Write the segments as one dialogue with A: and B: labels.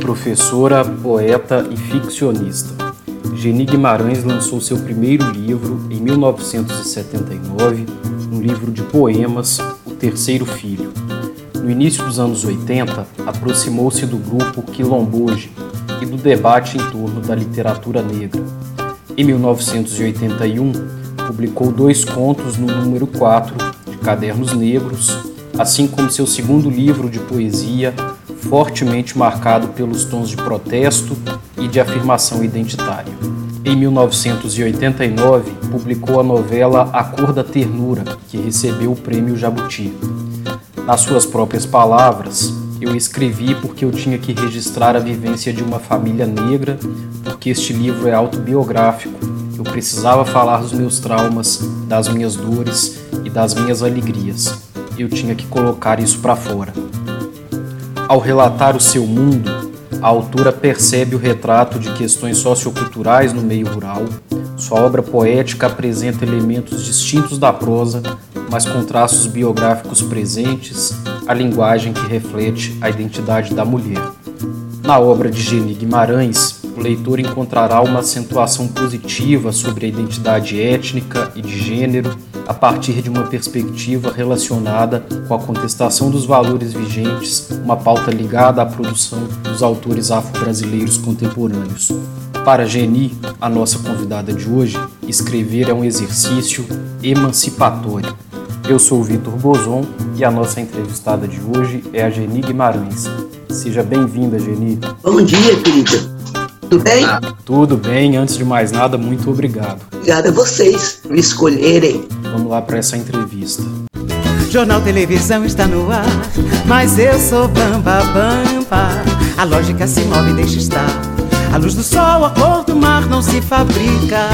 A: Professora, poeta e ficcionista. Geni Guimarães lançou seu primeiro livro em 1979, um livro de poemas, O Terceiro Filho. No início dos anos 80, aproximou-se do grupo Quilomboge e do debate em torno da literatura negra. Em 1981, publicou dois contos no número 4 de Cadernos Negros, assim como seu segundo livro de poesia, fortemente marcado pelos tons de protesto e de afirmação identitária. Em 1989, publicou a novela A Cor da Ternura, que recebeu o prêmio Jabuti. Nas suas próprias palavras, eu escrevi porque eu tinha que registrar a vivência de uma família negra, porque este livro é autobiográfico. Eu precisava falar dos meus traumas, das minhas dores e das minhas alegrias. Eu tinha que colocar isso para fora. Ao relatar o seu mundo, a autora percebe o retrato de questões socioculturais no meio rural. Sua obra poética apresenta elementos distintos da prosa, mas com traços biográficos presentes, a linguagem que reflete a identidade da mulher. Na obra de Geni Guimarães, o leitor encontrará uma acentuação positiva sobre a identidade étnica e de gênero a partir de uma perspectiva relacionada com a contestação dos valores vigentes, uma pauta ligada à produção dos autores afro-brasileiros contemporâneos. Para Geni, a nossa convidada de hoje, escrever é um exercício emancipatório. Eu sou Vitor Bozon e a nossa entrevistada de hoje é a Geni Guimarães. Seja bem-vinda, Geni.
B: Bom dia, querida. Tudo bem? Ah,
A: tudo bem. Antes de mais nada, muito obrigado.
B: Obrigada a vocês por me escolherem.
A: Vamos lá para essa entrevista.
C: Jornal Televisão está no ar, mas eu sou bamba bamba. A lógica se move e deixa estar. A luz do sol, a cor do mar não se fabrica.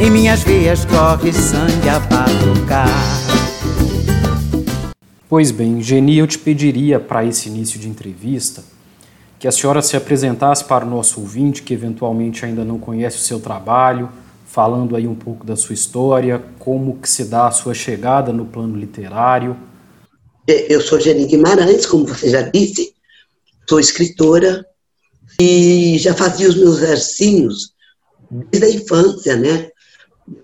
C: Em minhas veias corre sangue a batucar.
A: Pois bem, Geni, eu te pediria para esse início de entrevista que a senhora se apresentasse para o nosso ouvinte que eventualmente ainda não conhece o seu trabalho, falando aí um pouco da sua história, como que se dá a sua chegada no plano literário.
B: É, eu sou Jenny Guimarães, como você já disse, sou escritora e já fazia os meus versinhos desde a infância, né?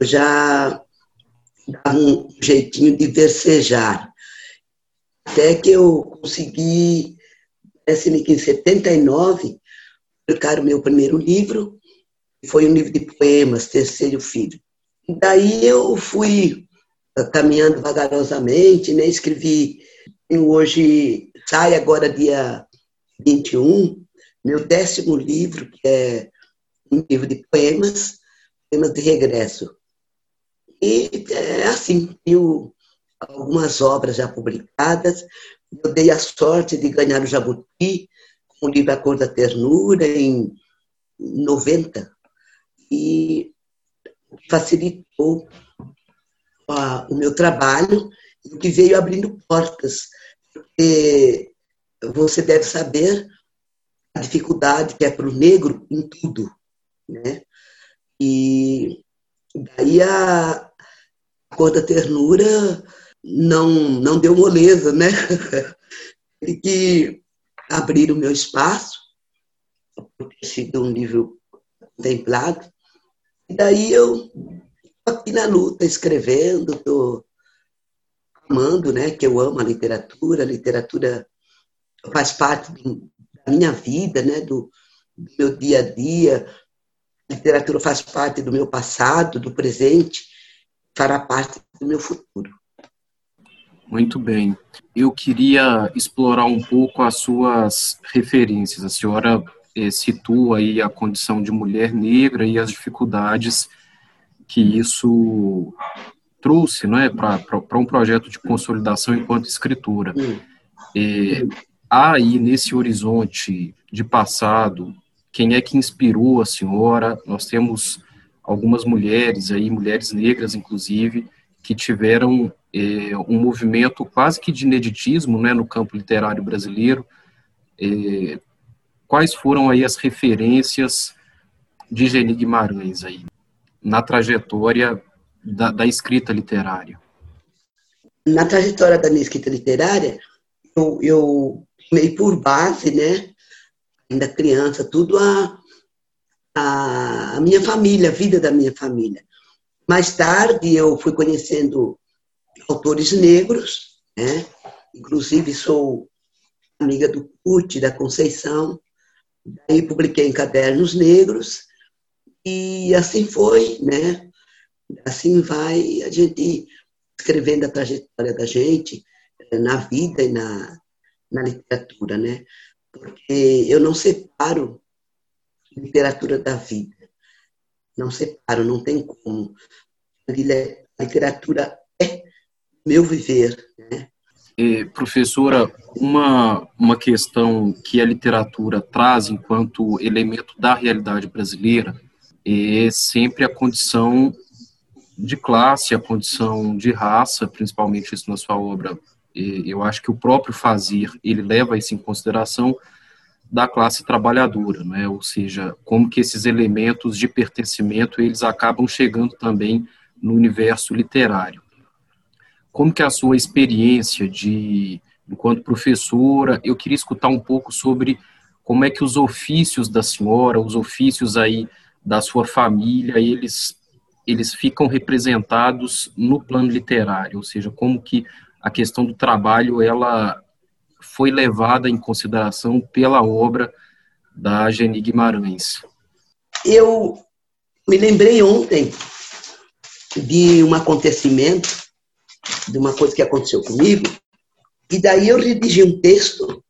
B: Eu já dava um jeitinho de versejar. Até que eu consegui Parece-me que em 79, publicaram o meu primeiro livro, foi um livro de poemas, Terceiro Filho. Daí eu fui caminhando vagarosamente, né? escrevi, hoje, sai agora dia 21, meu décimo livro, que é um livro de poemas, poemas de regresso. E é assim, tenho algumas obras já publicadas, eu dei a sorte de ganhar o Jabuti com o livro A Cor da Ternura em 90 e facilitou a, o meu trabalho e que veio abrindo portas, porque você deve saber a dificuldade que é para o negro em tudo, né? E daí a, a cor da ternura não, não deu moleza, né? e que abrir o meu espaço, por sido um livro contemplado. E daí eu aqui na luta, escrevendo, estou amando, né? Que eu amo a literatura, a literatura faz parte da minha vida, né? Do, do meu dia a dia. A literatura faz parte do meu passado, do presente, fará parte do meu futuro.
A: Muito bem. Eu queria explorar um pouco as suas referências. A senhora eh, situa aí a condição de mulher negra e as dificuldades que isso trouxe né, para um projeto de consolidação enquanto escritura. É, há aí nesse horizonte de passado, quem é que inspirou a senhora? Nós temos algumas mulheres aí, mulheres negras inclusive, que tiveram é, um movimento quase que de ineditismo né, no campo literário brasileiro. É, quais foram aí as referências de Geni Guimarães aí? na trajetória da, da escrita literária?
B: Na trajetória da minha escrita literária, eu, eu por base, né, ainda criança, tudo a, a, a minha família, a vida da minha família. Mais tarde, eu fui conhecendo autores negros, né? inclusive sou amiga do Pucci, da Conceição, daí publiquei em Cadernos Negros, e assim foi, né? Assim vai a gente escrevendo a trajetória da gente eh, na vida e na, na literatura, né? Porque eu não separo literatura da vida. Não separo, não tem como. A literatura meu viver, né?
A: É, professora, uma, uma questão que a literatura traz enquanto elemento da realidade brasileira é sempre a condição de classe, a condição de raça, principalmente isso na sua obra. Eu acho que o próprio fazer, ele leva isso em consideração da classe trabalhadora, né? ou seja, como que esses elementos de pertencimento, eles acabam chegando também no universo literário como que é a sua experiência de enquanto professora? Eu queria escutar um pouco sobre como é que os ofícios da senhora, os ofícios aí da sua família, eles eles ficam representados no plano literário, ou seja, como que a questão do trabalho ela foi levada em consideração pela obra da Geni Guimarães.
B: Eu me lembrei ontem de um acontecimento de uma coisa que aconteceu comigo, e daí eu redigi um texto,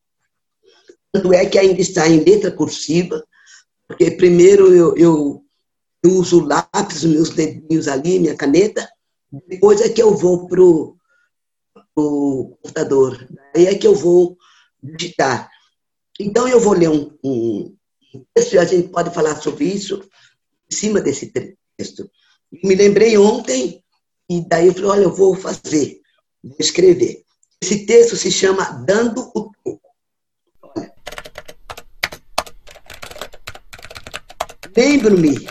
B: tanto é que ainda está em letra cursiva, porque primeiro eu, eu, eu uso o lápis, os meus dedinhos ali, minha caneta, depois é que eu vou para o computador, daí é que eu vou digitar. Então eu vou ler um, um texto e a gente pode falar sobre isso em cima desse texto. Me lembrei ontem e daí eu falei, olha, eu vou fazer, vou escrever. Esse texto se chama Dando o Toco. Lembro-me,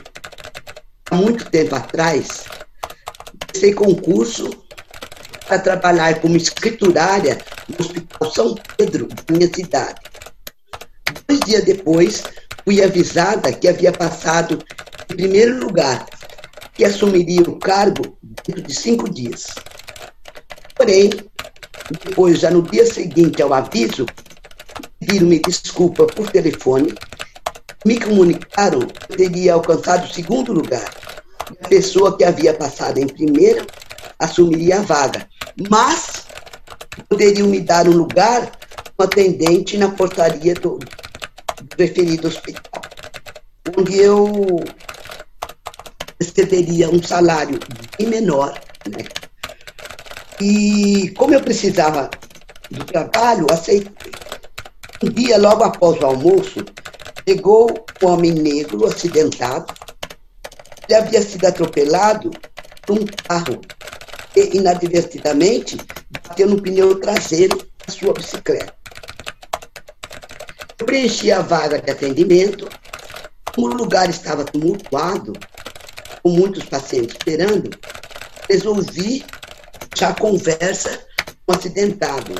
B: há muito tempo atrás, comecei concurso para trabalhar como escriturária no Hospital São Pedro, minha cidade. Dois dias depois, fui avisada que havia passado em primeiro lugar que assumiria o cargo dentro de cinco dias. Porém, depois, já no dia seguinte ao aviso, pediram-me desculpa por telefone, me comunicaram que teria alcançado o segundo lugar. A pessoa que havia passado em primeiro assumiria a vaga, mas poderiam me dar um lugar como atendente na portaria do referido hospital, onde eu receberia um salário bem menor. Né? E como eu precisava do trabalho, aceitei. Um dia, logo após o almoço, chegou um homem negro acidentado. Ele havia sido atropelado por um carro e, inadvertidamente, bateu no pneu traseiro da sua bicicleta. Eu preenchi a vaga de atendimento. Como o lugar estava tumultuado, com muitos pacientes esperando, resolvi já conversa com o acidentado,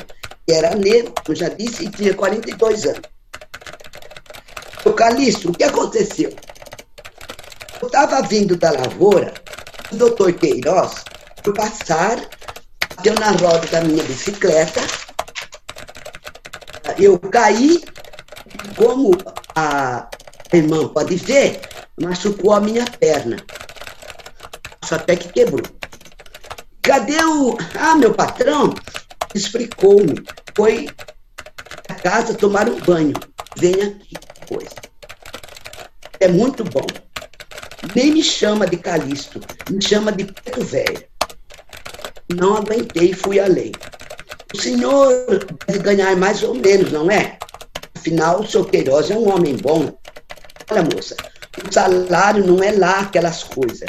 B: que era negro, como já disse, e tinha 42 anos. O Calixto, o que aconteceu? Eu estava vindo da lavoura, o doutor Queiroz, por passar, bateu na roda da minha bicicleta, eu caí, como a irmã pode ver, machucou a minha perna até que quebrou. Cadê o. Ah, meu patrão explicou-me. Foi a casa tomar um banho. Vem aqui depois. É muito bom. Nem me chama de Calixto, me chama de Preto Velho. Não aguentei fui além. O senhor deve ganhar mais ou menos, não é? Afinal, o seu Queiroz é um homem bom. Olha, moça, o salário não é lá aquelas coisas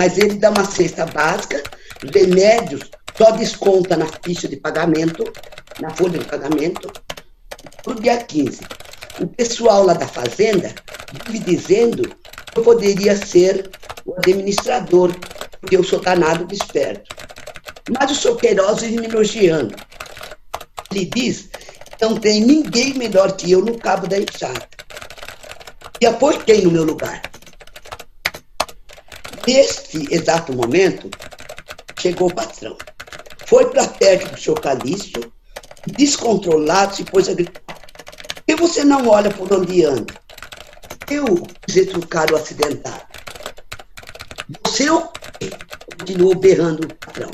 B: mas ele dá uma cesta básica, os remédios só desconta na ficha de pagamento, na folha de pagamento, no dia 15. O pessoal lá da fazenda vive dizendo eu poderia ser o administrador, porque eu sou danado de esperto. Mas o seu Queiroz me elogiando. Ele diz que não tem ninguém melhor que eu no cabo da enxada. E apoio quem no meu lugar? Neste exato momento, chegou o patrão. Foi para perto do seu Calixto, descontrolado, se pôs a gritar. Que você não olha por onde anda? Eu quis o acidentado. Você continuou berrando o patrão.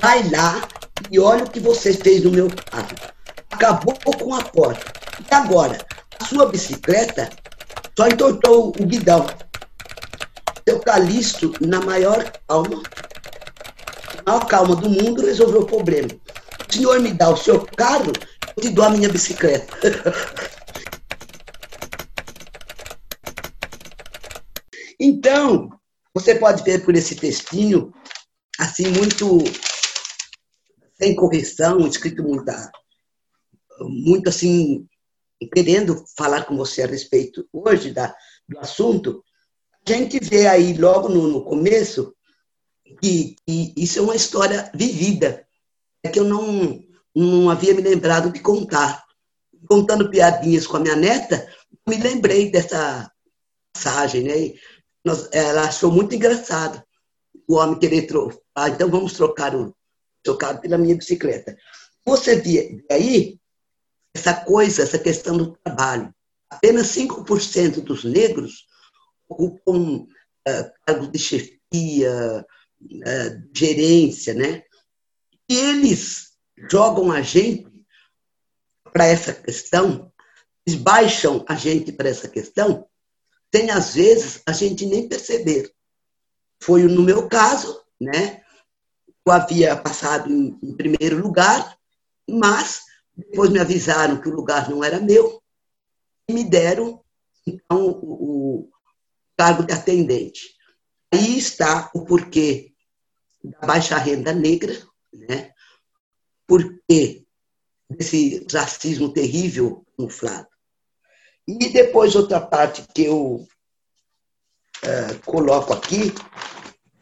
B: Vai lá e olha o que você fez no meu carro. Acabou com a porta. E agora, a sua bicicleta só entortou o guidão. Seu Calixto, na maior calma, na maior calma do mundo, resolveu o problema. O senhor me dá o seu carro, eu te dou a minha bicicleta. então, você pode ver por esse textinho, assim, muito sem correção, escrito muita, muito assim, querendo falar com você a respeito hoje da, do assunto, gente vê aí logo no, no começo que, que, isso é uma história vivida, é que eu não, não havia me lembrado de contar. Contando piadinhas com a minha neta, me lembrei dessa passagem, né? ela achou muito engraçado o homem querer trocar. Ah, então vamos trocar o carro pela minha bicicleta. Você vê aí essa coisa, essa questão do trabalho. Apenas 5% dos negros ocupam uh, cargos de chefia, uh, gerência, né? E eles jogam a gente para essa questão, eles baixam a gente para essa questão, sem às vezes a gente nem perceber. Foi no meu caso, né? Eu havia passado em, em primeiro lugar, mas depois me avisaram que o lugar não era meu e me deram, então, o, o cargo de atendente. Aí está o porquê da baixa renda negra, né? Porquê desse racismo terrível camuflado. E depois outra parte que eu uh, coloco aqui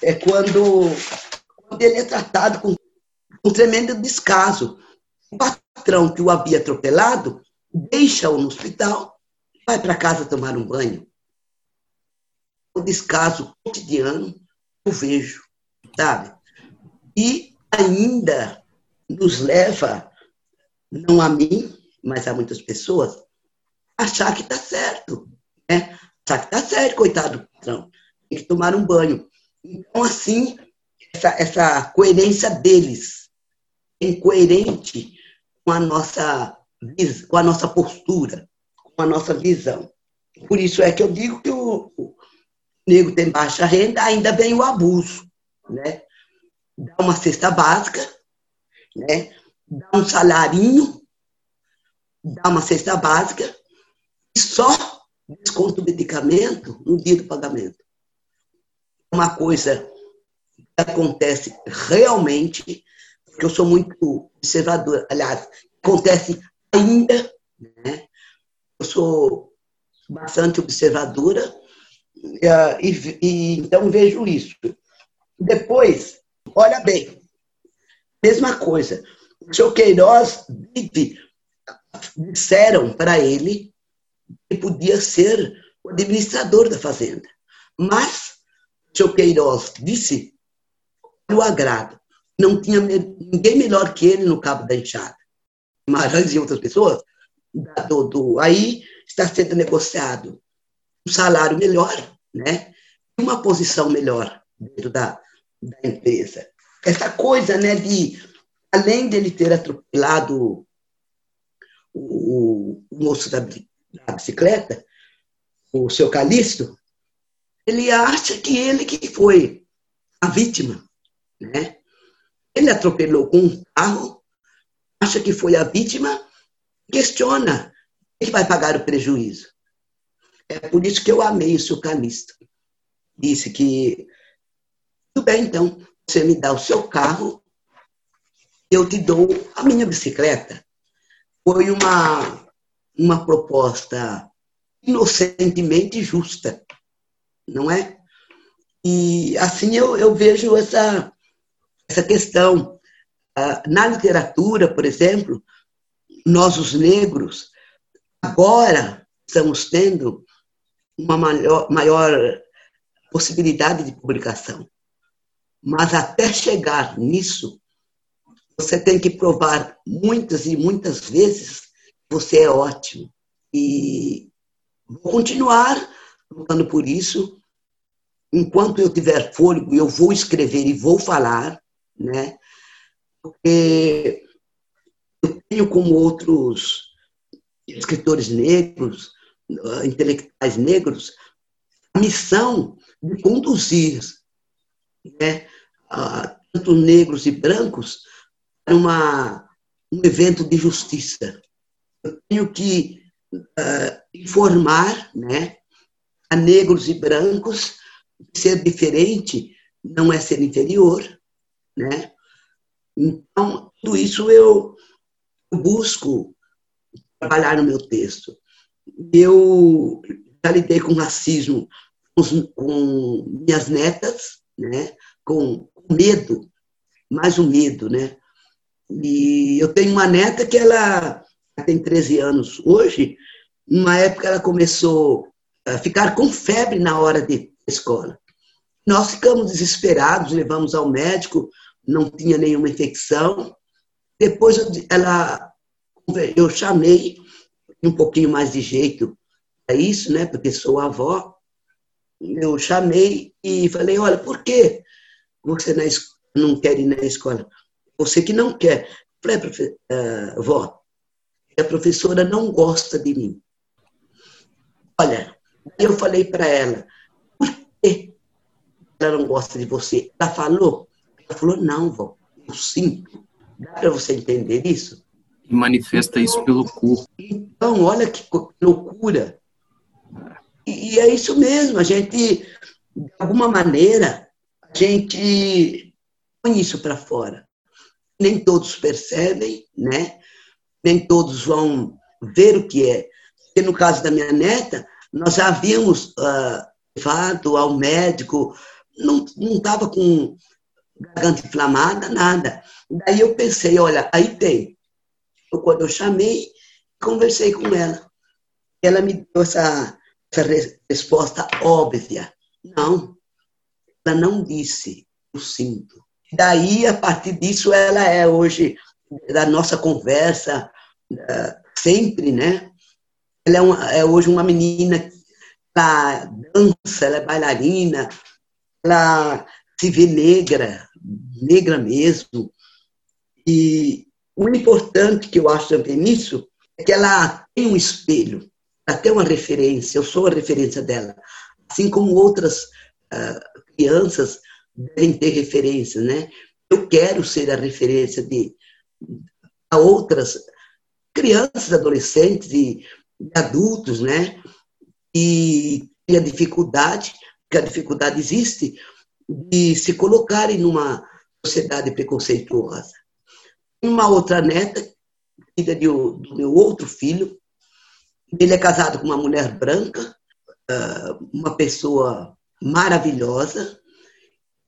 B: é quando, quando ele é tratado com um tremendo descaso. O patrão que o havia atropelado deixa-o no hospital, vai para casa tomar um banho. O descaso cotidiano eu vejo, sabe? E ainda nos leva, não a mim, mas a muitas pessoas, achar que está certo. Né? Achar que está certo, coitado do patrão. Tem que tomar um banho. Então, assim, essa, essa coerência deles é incoerente com a nossa com a nossa postura, com a nossa visão. Por isso é que eu digo que o negro tem baixa renda, ainda vem o abuso, né? Dá uma cesta básica, né? Dá um salarinho, dá uma cesta básica e só desconta o medicamento no dia do pagamento. Uma coisa que acontece realmente porque eu sou muito observadora. Aliás, acontece ainda, né? Eu sou bastante observadora e, e, então vejo isso. Depois, olha bem, mesma coisa. O senhor Queiroz disseram para ele que podia ser o administrador da fazenda. Mas o senhor Queiroz disse o agrado não tinha ninguém melhor que ele no cabo da enxada. Marães e outras pessoas. Do, do, aí está sendo negociado salário melhor, né? uma posição melhor dentro da, da empresa. Essa coisa né, de, além dele ter atropelado o, o moço da, da bicicleta, o seu Calixto, ele acha que ele que foi a vítima, né? Ele atropelou com um carro, acha que foi a vítima, questiona quem vai pagar o prejuízo. É por isso que eu amei o seu Calixto. Disse que, tudo bem, então, você me dá o seu carro, eu te dou a minha bicicleta. Foi uma, uma proposta inocentemente justa. não é? E assim eu, eu vejo essa, essa questão. Ah, na literatura, por exemplo, nós, os negros, agora estamos tendo uma maior, maior possibilidade de publicação. Mas até chegar nisso, você tem que provar muitas e muitas vezes que você é ótimo. E vou continuar lutando por isso. Enquanto eu tiver fôlego, eu vou escrever e vou falar, né? Porque eu tenho como outros escritores negros, intelectuais negros, a missão de conduzir né, tanto negros e brancos para uma, um evento de justiça. Eu tenho que uh, informar né, a negros e brancos que ser diferente não é ser inferior. Né? Então, tudo isso eu busco trabalhar no meu texto. Eu já lidei com racismo com, minhas netas, né? com medo, mais o um medo, né? E eu tenho uma neta que ela tem 13 anos hoje, numa época ela começou a ficar com febre na hora de escola. Nós ficamos desesperados, levamos ao médico, não tinha nenhuma infecção. Depois ela, eu chamei, um pouquinho mais de jeito para isso, né? Porque sou avó. Eu chamei e falei, olha, por que você não quer ir na escola? Você que não quer. Falei, uh, vó, a professora não gosta de mim. Olha, eu falei para ela, por que ela não gosta de você? Ela falou? Ela falou, não, vó, eu sinto. Dá para você entender isso?
A: E manifesta isso pelo corpo.
B: Então, olha que loucura. E, e é isso mesmo, a gente, de alguma maneira, a gente põe isso para fora. Nem todos percebem, né? Nem todos vão ver o que é. Porque no caso da minha neta, nós já havíamos uh, levado ao médico, não estava com garganta inflamada, nada. Daí eu pensei, olha, aí tem. Eu, quando eu chamei, conversei com ela. Ela me deu essa, essa resposta óbvia. Não, ela não disse, eu sinto. Daí, a partir disso, ela é hoje, da nossa conversa, eh, sempre, né? Ela é, uma, é hoje uma menina que ela dança, ela é bailarina, ela se vê negra, negra mesmo. E o importante que eu acho também nisso é que ela tem um espelho, ela tem uma referência, eu sou a referência dela. Assim como outras uh, crianças devem ter referência, né? Eu quero ser a referência de a outras crianças, adolescentes e adultos, né? E, e a dificuldade, que a dificuldade existe, de se colocarem numa sociedade preconceituosa. Uma outra neta, filha do, do meu outro filho, ele é casado com uma mulher branca, ah, uma pessoa maravilhosa,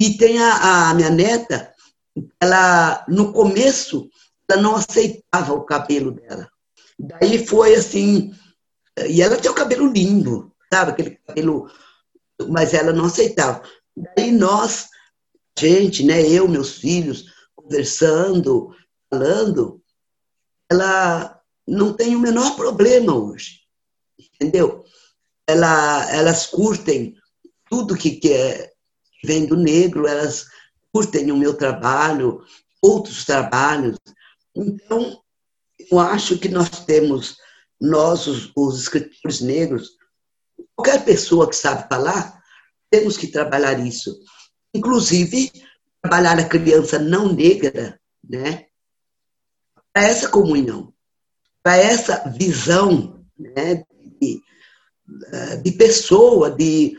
B: e tem a, a minha neta, ela no começo ela não aceitava o cabelo dela. Daí foi assim, e ela tinha o cabelo lindo, sabe? Aquele cabelo, mas ela não aceitava. Daí nós, gente, né? Eu, meus filhos, conversando, falando, ela não tem o menor problema hoje, entendeu? Ela, elas curtem tudo que, que é, vem do negro, elas curtem o meu trabalho, outros trabalhos. Então, eu acho que nós temos, nós, os, os escritores negros, qualquer pessoa que sabe falar, temos que trabalhar isso. Inclusive, trabalhar a criança não negra, né? Para essa comunhão, para essa visão né? de, de pessoa, de,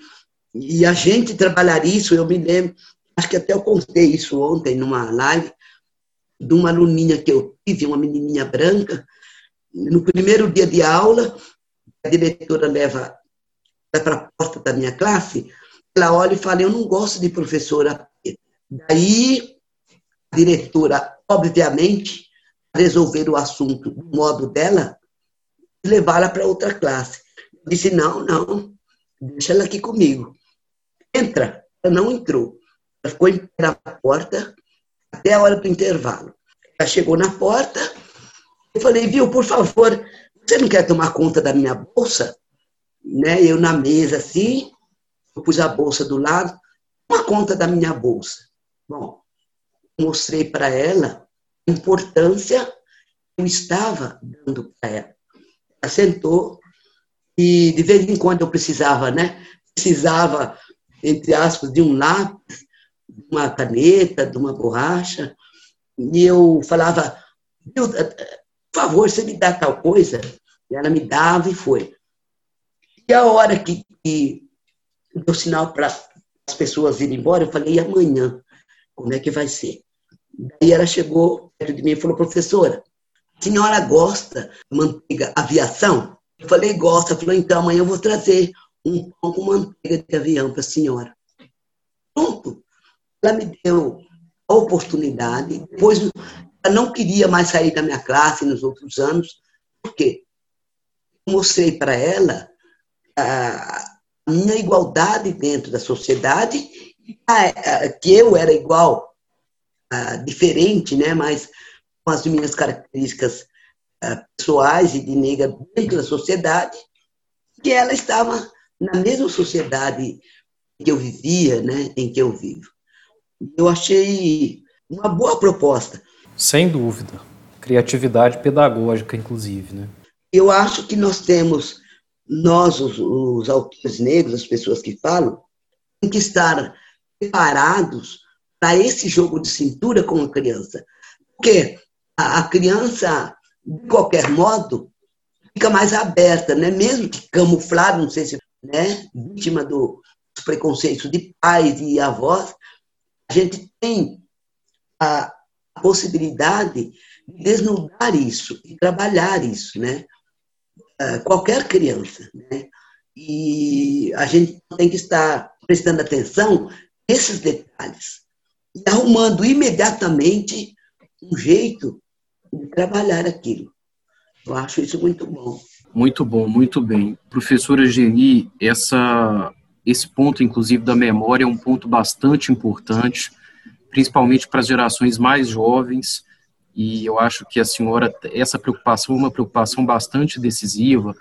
B: e a gente trabalhar isso, eu me lembro, acho que até eu contei isso ontem numa live, de uma aluninha que eu tive, uma menininha branca, no primeiro dia de aula, a diretora leva para a porta da minha classe ela olha e fala: Eu não gosto de professora. Daí, a diretora, obviamente, resolver o assunto do modo dela, levá-la para outra classe. Eu disse: Não, não, deixa ela aqui comigo. Entra. Ela não entrou. Ela ficou na porta até a hora do intervalo. Ela chegou na porta, eu falei, viu, por favor, você não quer tomar conta da minha bolsa? Né? Eu na mesa assim, eu pus a bolsa do lado, toma conta da minha bolsa. Bom, mostrei para ela importância que eu estava dando para ela. Ela sentou e de vez em quando eu precisava, né? Precisava, entre aspas, de um lápis, de uma caneta, de uma borracha, e eu falava, por favor, você me dá tal coisa? E ela me dava e foi. E a hora que, que deu sinal para as pessoas irem embora, eu falei, e amanhã? Como é que vai ser? Daí ela chegou perto de mim e falou, professora, a senhora gosta de manteiga aviação? Eu falei, gosta. Ela falou, então amanhã eu vou trazer um pão com manteiga de avião para a senhora. Pronto. Ela me deu a oportunidade. Depois, ela não queria mais sair da minha classe nos outros anos, porque mostrei para ela a minha igualdade dentro da sociedade, que eu era igual, diferente, né, mas com as minhas características pessoais e de negra dentro da sociedade, que ela estava na mesma sociedade que eu vivia, né, em que eu vivo. Eu achei uma boa proposta.
A: Sem dúvida. Criatividade pedagógica, inclusive, né?
B: Eu acho que nós temos, nós, os, os autores negros, as pessoas que falam, tem que estar preparados para esse jogo de cintura com a criança. Porque a, criança, de qualquer modo, fica mais aberta, né? mesmo que camuflada, não sei se né? vítima do, dos preconceitos de pais e avós, a gente tem a possibilidade de desnudar isso, de trabalhar isso, né? É, qualquer criança, né? E a gente tem que estar prestando atenção nesses detalhes e arrumando imediatamente um jeito de trabalhar aquilo. Eu acho isso muito bom.
A: Muito bom, muito bem. Professora Geni, essa esse ponto, inclusive, da memória é um ponto bastante importante, principalmente para as gerações mais jovens, e eu acho que a senhora, essa preocupação é uma preocupação bastante decisiva,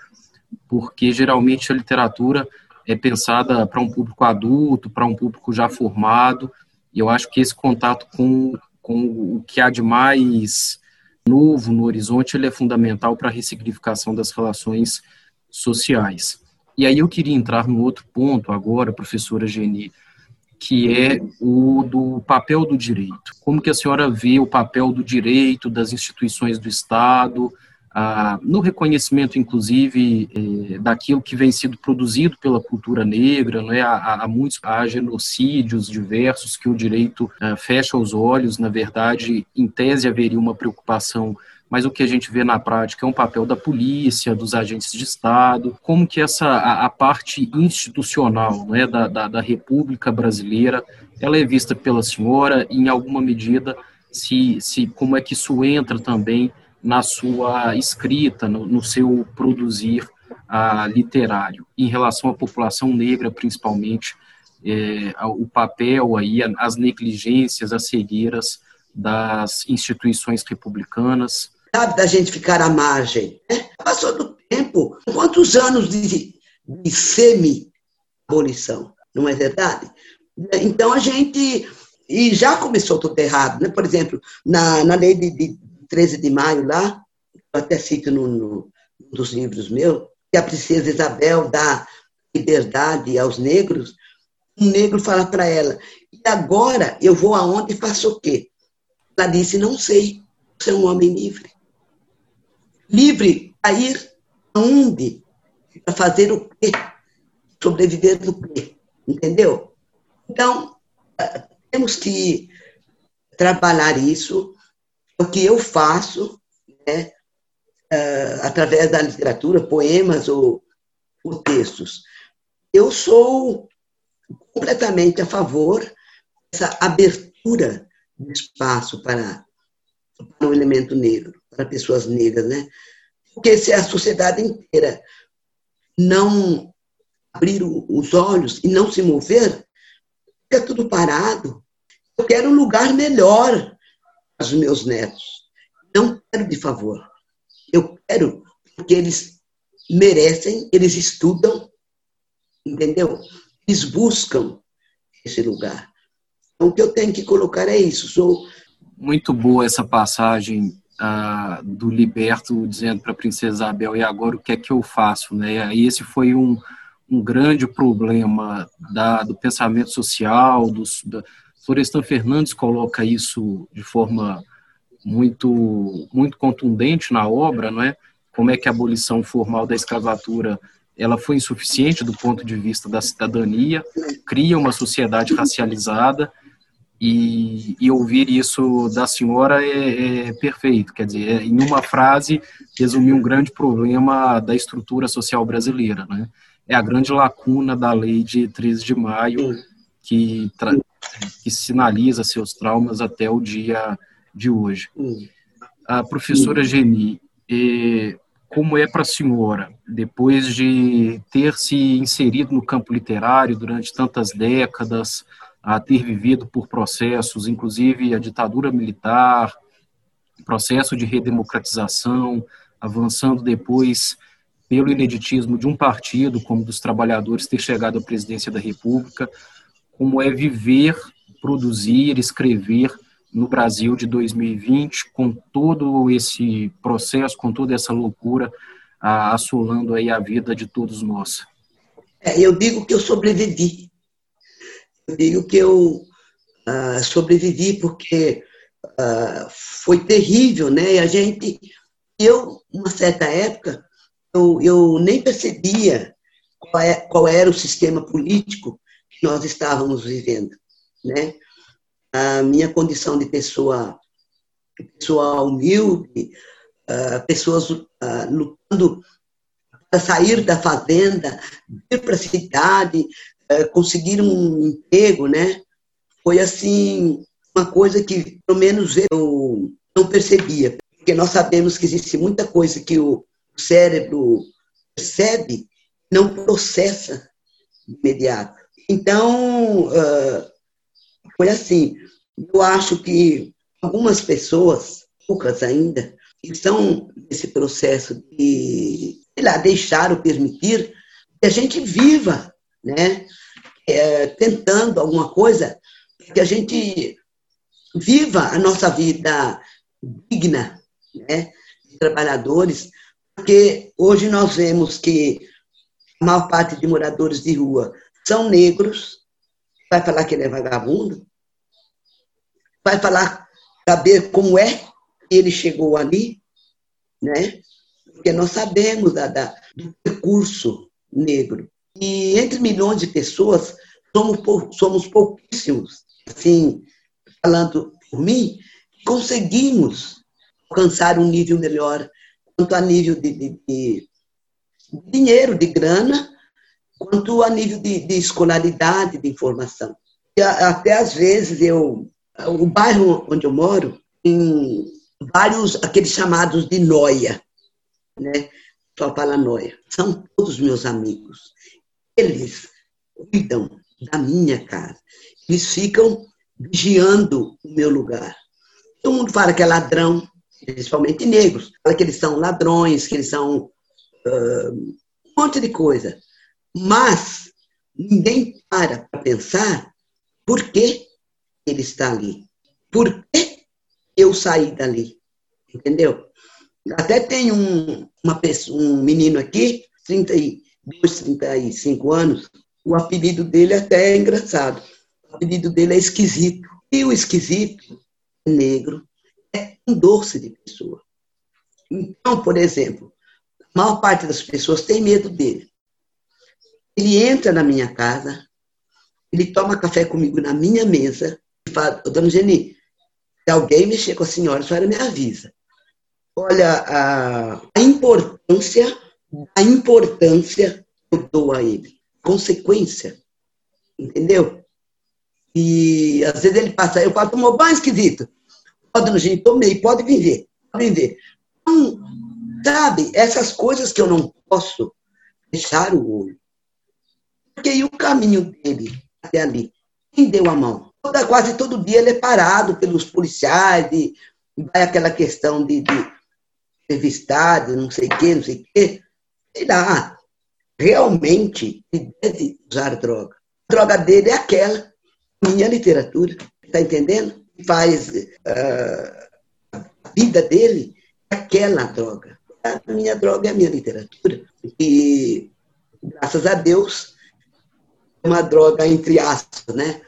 A: porque geralmente a literatura é pensada para um público adulto, para um público já formado, e eu acho que esse contato com, com o que há de mais novo no horizonte ele é fundamental para a ressignificação das relações sociais. E aí eu queria entrar no outro ponto agora, professora Geni, que é o do papel do direito. Como que a senhora vê o papel do direito, das instituições do Estado, ah, no reconhecimento, inclusive, eh, daquilo que vem sendo produzido pela cultura negra, não é? há, há muitos há genocídios diversos que o direito ah, fecha os olhos, na verdade, em tese haveria uma preocupação mas o que a gente vê na prática é um papel da polícia, dos agentes de Estado, como que essa a, a parte institucional né, da, da, da, República Brasileira, ela é vista pela senhora e, em alguma medida, se, se como é que isso entra também na sua escrita, no, no seu produzir a, literário, em relação à população negra, principalmente, é, o papel aí, as negligências, as cegueiras das instituições republicanas,
B: sabe, da gente ficar à margem. Né? Passou do tempo, quantos anos de, de semi-abolição, não é verdade? Então a gente. E já começou tudo errado, né? Por exemplo, na, na lei de, de 13 de maio lá, eu até cito no, dos livros meus, que a princesa Isabel dá liberdade aos negros, um negro fala para ela, e agora eu vou aonde e faço o quê? Ela disse, não sei, você é um homem livre livre a ir aonde? Para fazer o quê? Sobreviver do quê? Entendeu? Então, eh, temos que trabalhar isso, o que eu faço, né, uh, através da literatura, poemas ou, ou textos. Eu sou completamente a favor dessa abertura de espaço para, para o elemento negro, para pessoas negras, né? Porque se a sociedade inteira não abrir os olhos e não se mover, fica tudo parado. Eu quero um lugar melhor os meus netos. Não quero de favor. Eu quero porque eles merecem, eles estudam, entendeu? Eles buscam esse lugar. Então, o que eu tenho que colocar é isso. Sou
A: muito boa essa passagem uh, do Liberto dizendo para a princesa Isabel e agora o que é que eu faço, né? E esse foi um, um grande problema da, do pensamento social. Dos, da, Florestan Fernandes coloca isso de forma muito muito contundente na obra, não é? Como é que a abolição formal da escravatura ela foi insuficiente do ponto de vista da cidadania, cria uma sociedade racializada e, e ouvir isso da senhora é, é perfeito, quer dizer, é, em uma frase resumir um grande problema da estrutura social brasileira, né? É a grande lacuna da lei de 13 de maio que, que sinaliza seus traumas até o dia de hoje. A professora Geni, é, como é para a senhora, depois de ter se inserido no campo literário durante tantas décadas, a ter vivido por processos, inclusive a ditadura militar, processo de redemocratização, avançando depois pelo ineditismo de um partido, como dos trabalhadores, ter chegado à presidência da República, como é viver, produzir, escrever no Brasil de 2020, com todo esse processo, com toda essa loucura assolando aí a vida de todos nós.
B: É, eu digo que eu sobrevivi eu digo que eu uh, sobrevivi porque uh, foi terrível, né? E a gente, eu, uma certa época, eu, eu nem percebia qual, é, qual era o sistema político nós estávamos vivendo, né? A minha condição de pessoa, pessoa humilde, uh, pessoas lutando para sair da fazenda, ir para a cidade, é, conseguir um emprego, né? Foi assim uma coisa que pelo menos eu não percebia, porque nós sabemos que existe muita coisa que o cérebro percebe, não processa imediato. Então foi assim. Eu acho que algumas pessoas, poucas ainda, estão nesse processo de, sei lá, deixar ou permitir que a gente viva né? É, tentando alguma coisa que a gente viva a nossa vida digna, né? De trabalhadores, porque hoje nós vemos que a maior parte de moradores de rua são negros. Vai falar que ele é vagabundo? Vai falar, saber como é que ele chegou ali, né? Porque nós sabemos da, da do percurso negro. E entre milhões de pessoas, somos, somos pouquíssimos, assim, falando por mim, conseguimos alcançar um nível melhor, quanto a nível de, de, de dinheiro, de grana, quanto a nível de, de escolaridade, de informação. E até às vezes eu, o bairro onde eu moro, tem vários, aqueles chamados de noia, né? Só fala noia. São todos meus amigos. Eles cuidam da minha casa. Eles ficam vigiando o meu lugar. Todo mundo fala que é ladrão, principalmente negros. Fala que eles são ladrões, que eles são uh, um monte de coisa. Mas ninguém para para pensar por que ele está ali. Por que eu saí dali? Entendeu? Até tem um, uma pessoa, um menino aqui, 30 e, dos 35 anos, o apelido dele até é engraçado. O apelido dele é esquisito. E o esquisito, negro, é um doce de pessoa. Então, por exemplo, a maior parte das pessoas tem medo dele. Ele entra na minha casa, ele toma café comigo na minha mesa e fala, dona Geni, se alguém mexer com a senhora, a senhora me avisa. Olha a, a importância a importância que eu dou a ele. Consequência. entendeu? E às vezes ele passa, eu falo, tomou banho esquisito. Pode no gente, tomei, pode vir ver, pode vir ver. Então, sabe, essas coisas que eu não posso fechar o olho. Porque o caminho dele até ali? Quem deu a mão? Toda, quase todo dia ele é parado pelos policiais e, e vai aquela questão de, de entrevistar, de não sei o quê, não sei o quê. Sei lá, realmente ele deve usar droga. A droga dele é aquela, minha literatura. Está entendendo? Faz uh, a vida dele é aquela droga. A minha droga é a minha literatura. E, graças a Deus, uma droga, entre aspas, né?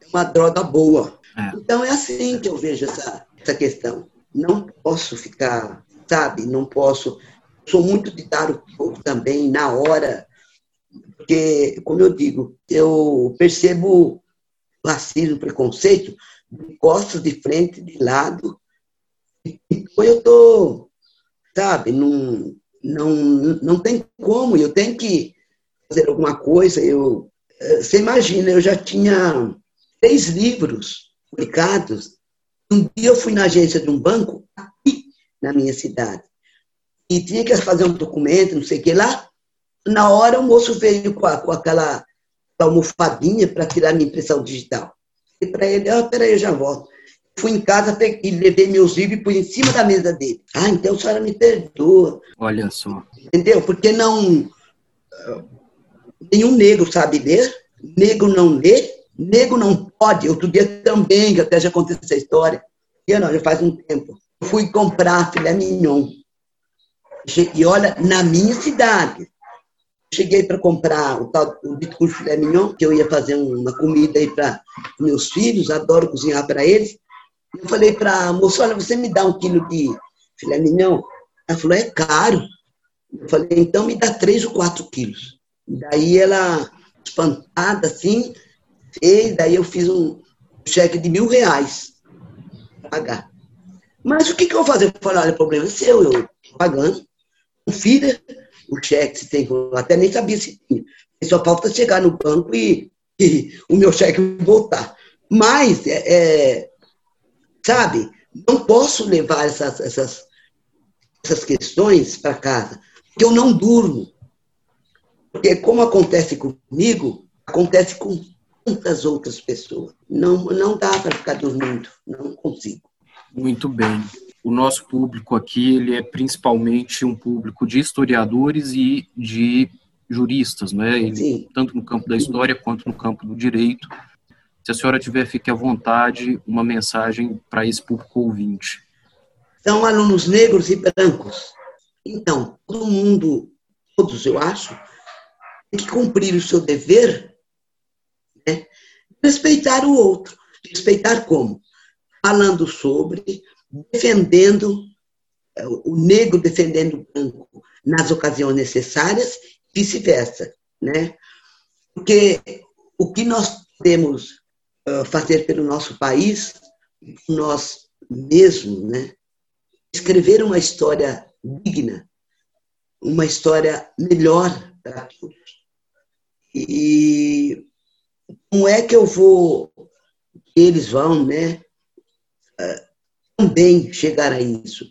B: É uma droga boa. É. Então, é assim que eu vejo essa, essa questão. Não posso ficar, sabe? Não posso. Sou muito de dar o pouco também na hora, porque, como eu digo, eu percebo racismo, preconceito de costas, de frente, de lado. Então, eu tô, sabe? Não, não, não tem como. Eu tenho que fazer alguma coisa. Eu você imagina, eu já tinha três livros publicados. Um dia eu fui na agência de um banco, aqui na minha cidade, e tinha que fazer um documento, não sei o que lá. Na hora o moço veio com, a, com aquela almofadinha para tirar minha impressão digital. E para ele, ah, peraí, eu já volto. Fui em casa e levei meus livros e pus em cima da mesa dele. Ah, então a senhora me perdoa.
A: Olha só.
B: Entendeu? Porque não nenhum negro sabe ler, negro não lê, negro não pode. Outro dia também, que até já contei essa história, eu não, já faz um tempo. Fui comprar filé mignon. E olha, na minha cidade. Cheguei para comprar o tal o bitcoin filé mignon, que eu ia fazer uma comida aí para meus filhos, adoro cozinhar para eles. Eu falei para a moça, olha, você me dá um quilo de filé mignon? Ela falou, é caro. Eu falei, então me dá três ou quatro quilos. Daí ela, espantada assim, fez, daí eu fiz um cheque de mil reais para pagar. Mas o que, que eu vou fazer? Eu falei, olha, o problema é seu, eu pagando, confira o cheque se tem, eu até nem sabia se tinha. Só falta chegar no banco e, e o meu cheque voltar. Mas, é, é, sabe, não posso levar essas, essas, essas questões para casa, porque eu não durmo. Porque como acontece comigo, acontece com tantas outras pessoas. Não, não dá para ficar dormindo, não consigo.
A: Muito bem. O nosso público aqui ele é principalmente um público de historiadores e de juristas, né? Ele, tanto no campo da história quanto no campo do direito. Se a senhora tiver, fique à vontade, uma mensagem para esse público ouvinte.
B: São alunos negros e brancos. Então, todo mundo, todos eu acho, tem que cumprir o seu dever, né? respeitar o outro. Respeitar como? Falando sobre, defendendo, é, o negro defendendo o branco nas ocasiões necessárias, vice-versa. Né? Porque o que nós podemos fazer pelo nosso país, nós mesmos, né? escrever uma história digna, uma história melhor para todos. E como é que eu vou, eles vão, né, ah, também chegar a isso?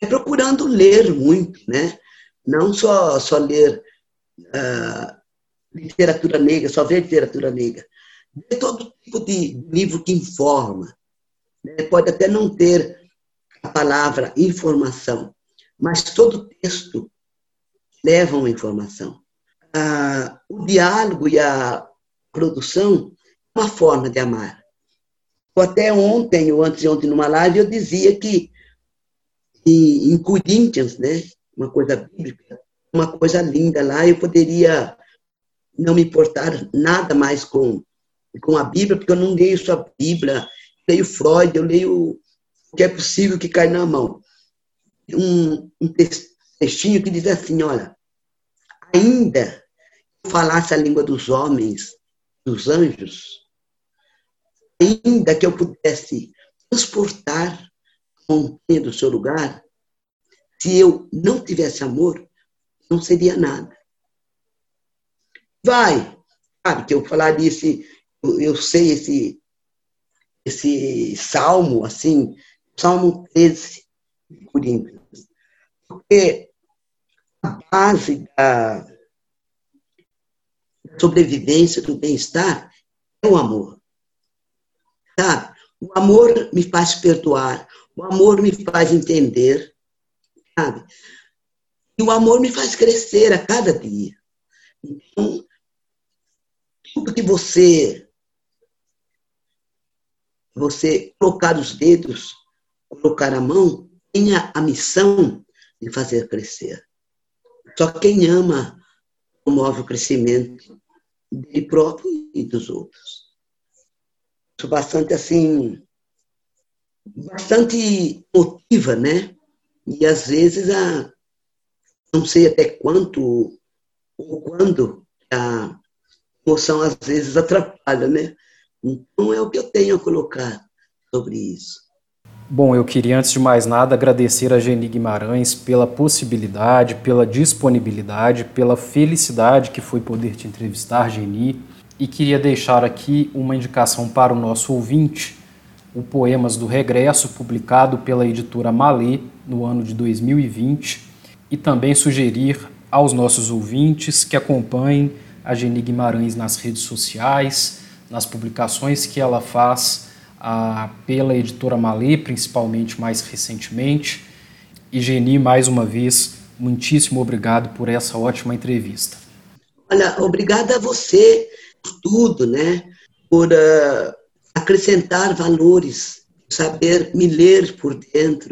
B: É procurando ler muito, né? Não só, só ler uh, literatura negra, só ver literatura negra. Ler todo tipo de livro que informa. Né? Pode até não ter a palavra informação, mas todo texto leva uma informação ah, o diálogo e a produção uma forma de amar. Até ontem, ou antes de ontem, numa live, eu dizia que em, em Corinthians, né, uma coisa bíblica, uma coisa linda lá, eu poderia não me importar nada mais com, com a Bíblia, porque eu não leio só a Bíblia, eu leio Freud, eu leio o que é possível que cai na mão. Um, um textinho que diz assim, olha, ainda falasse a língua dos homens, dos anjos, ainda que eu pudesse transportar a montanha do seu lugar, se eu não tivesse amor, não seria nada. Vai, sabe, que eu falaria esse, eu, sei esse, esse salmo, assim, Salmo 13 de Coríntios. Porque a base da sobrevivência, do bem-estar, é o amor. Sabe? O amor me faz perdoar, o amor me faz entender, sabe? E o amor me faz crescer a cada dia. Então, tudo que você você colocar os dedos, colocar a mão, tenha a missão de fazer crescer. Só quem ama promove o crescimento dele próprio e dos outros. Sou bastante assim, bastante motiva, né? E às vezes a, não sei até quanto ou quando a emoção às vezes atrapalha, né? Então é o que eu tenho a colocar sobre isso.
A: Bom, eu queria antes de mais nada agradecer a Geni Guimarães pela possibilidade, pela disponibilidade, pela felicidade que foi poder te entrevistar, Geni, e queria deixar aqui uma indicação para o nosso ouvinte, o Poemas do Regresso, publicado pela editora Malê no ano de 2020, e também sugerir aos nossos ouvintes que acompanhem a Geni Guimarães nas redes sociais, nas publicações que ela faz pela editora Malê, principalmente mais recentemente. E Geni, mais uma vez, muitíssimo obrigado por essa ótima entrevista.
B: Olha, obrigada a você por tudo, né? Por uh, acrescentar valores, saber me ler por dentro.